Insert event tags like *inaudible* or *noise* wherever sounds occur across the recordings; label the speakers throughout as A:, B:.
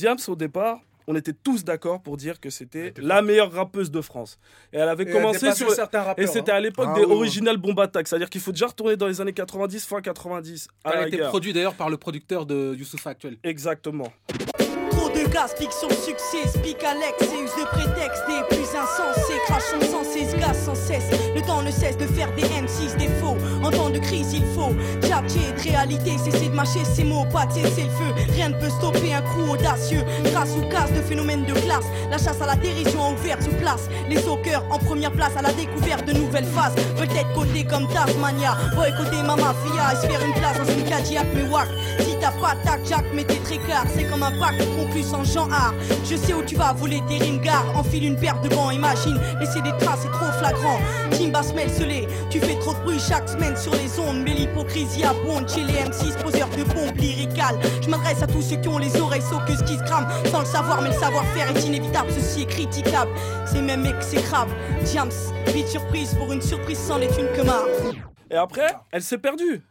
A: Diams, au départ, on était tous d'accord pour dire que c'était la meilleure rappeuse de France. Et elle avait
B: Et
A: commencé sur.
B: certains rappeurs,
A: et c'était
B: hein.
A: à l'époque
C: Ah
A: des
C: ouais, ouais.
A: original bomb attack. C'est-à-dire qu'il faut déjà retourner dans les années 90, fin 90. À
D: Elle a été produite d'ailleurs par le producteur de Youssoupha actuel.
A: Exactement.
E: De gaz pique son succès, spique Alex et use de prétexte des plus insensés, crachons sans cesse, gaz sans cesse. Le temps ne cesse de faire des M6 des faux. En temps de crise, il faut tchatcher de réalité, cesser de mâcher ces mots, de cesser le feu. Rien ne peut stopper un crew audacieux, grâce ou casse de phénomènes de classe. La chasse à la dérision a ouvert sous place. Les soccer en première place à la découverte de nouvelles phases. Peut-être côté comme Tasmania, boycotter ma mafia faire une place dans une Cadillac mais wack. Si t'as pas tac jack, mais t'es très clair, c'est comme un bac conclu art. Je sais où tu vas voler tes ringards, enfile une paire de gants, imagine laisser des traces, c'est trop flagrant. Timba Smelselé, tu fais trop de bruit chaque semaine sur les ondes, mais l'hypocrisie abonde chez les M6, poseurs de bombes lyricales. Je m'adresse à tous ceux qui ont les oreilles sauqueuses qui se crament, sans le savoir, mais le savoir-faire est inévitable, ceci est critiquable. C'est même exécrable. Diams, vite surprise pour une surprise sans les thunes que marre.
A: Et après, elle s'est perdue.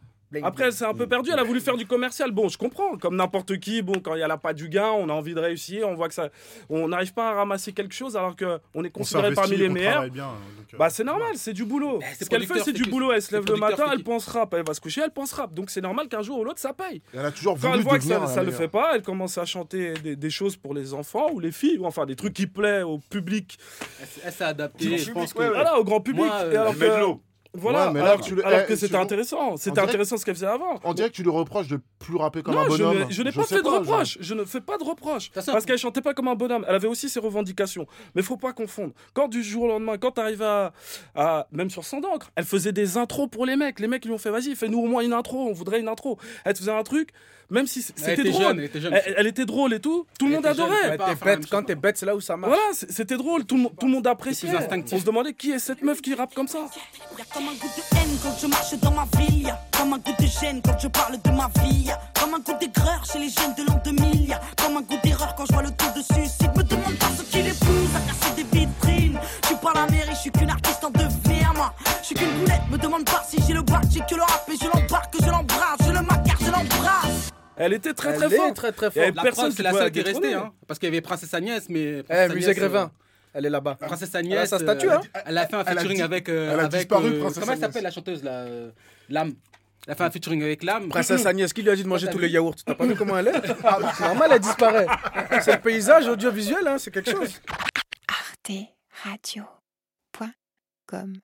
A: Après, elle s'est un peu perdue. Elle a voulu faire du commercial. Bon, je comprends. Comme n'importe qui, bon, quand il y a la pas du gain, on a envie de réussir. On voit que ça, on n'arrive pas à ramasser quelque chose alors que on est
C: On
A: considéré parmi les meilleurs.
C: bien, donc, euh,
A: Bah, c'est normal. C'est du boulot.
D: c'est
A: Ce qu'elle fait, c'est du
D: que-
A: boulot. Elle se
D: c'est
A: lève le matin, elle pense rap. Elle va se coucher, elle pense rap. Donc c'est normal qu'un jour ou l'autre, ça paye.
C: Elle a toujours
A: Quand
C: voulu
A: elle voit que ça, ça le fait pas, elle commence à chanter des, des choses pour les enfants ou les filles, ou enfin des trucs qui plaisent au public.
D: Elle, s'est adaptée. Je pense que.
A: Voilà, au grand public.
D: Moi, euh,
A: Et alors Voilà,
C: Ouais, mais là,
A: alors,
C: tu le-
A: alors que c'était intéressant. C'était intéressant ce qu'elle faisait avant.
C: On dirait que tu lui reproches de plus rapper comme
A: non,
C: un
A: je
C: bonhomme.
A: n'ai- je n'ai pas fait de
C: genre.
A: reproche. Je ne fais pas de reproche. Parce qu'elle chantait pas comme un bonhomme. Elle avait aussi ses revendications. Mais faut pas confondre. Quand du jour au lendemain, quand tu arrives à, à- Même sur d'encre, elle faisait des intros pour les mecs. Les mecs, ils lui ont fait vas-y, fais-nous au moins une intro. On voudrait une intro. Elle te faisait un truc, même si c'était
D: était
A: drôle.
D: jeune, elle était jeune.
A: Elle, elle était drôle et tout. Tout le monde
D: jeune,
A: adorait.
D: faire la
B: bête, quand t'es bête, c'est là où ça marche.
A: Voilà, c'était drôle. Tout le, monde- tout le monde appréciait. On se demandait qui est cette meuf qui rappe comme ça.
E: Comme un goût de haine quand je marche dans ma ville. Y'a comme un goût de gêne quand je parle de ma vie. Y'a comme un goût d'aigreur chez les jeunes de l'an 2000. Y'a comme un goût d'erreur quand je vois le taux de suicide. Me demande pas ce qui les pousse à casser des vitrines. Je suis pas la mairie, je suis qu'une artiste en devenir. Moi, je suis qu'une boulette. Me demande pas si j'ai le bac, j'ai que le rap et je l'embarque, je l'embrasse, je le macar, je l'embrasse.
A: Elle était très très
B: Elle est
A: forte.
B: très très
A: Il y avait
B: forte.
D: La
A: personne
D: c'est la seule qui est restée. Hein, parce qu'il y avait Princesse Agnès, mais.
B: Eh,
D: Princesse
B: musée Grévin, elle est là-bas.
D: euh, Princesse
B: Elle
D: Agnès.
B: a sa
D: euh,
B: statue,
D: elle a
B: hein.
D: Elle a fait un
C: Elle a
D: featuring avec. euh,
C: elle a
D: avec,
C: disparu,
D: euh,
C: Princesse
D: Comment elle s'appelle la chanteuse là euh, L'âme. Elle a fait un featuring avec L'âme.
B: Princesse *laughs* Agnès, qui lui a dit de manger tous les yaourts? T'as pas vu comment elle est? *laughs* C'est normal, elle disparaît. C'est le paysage audiovisuel, hein, c'est quelque chose.
F: arteradio.com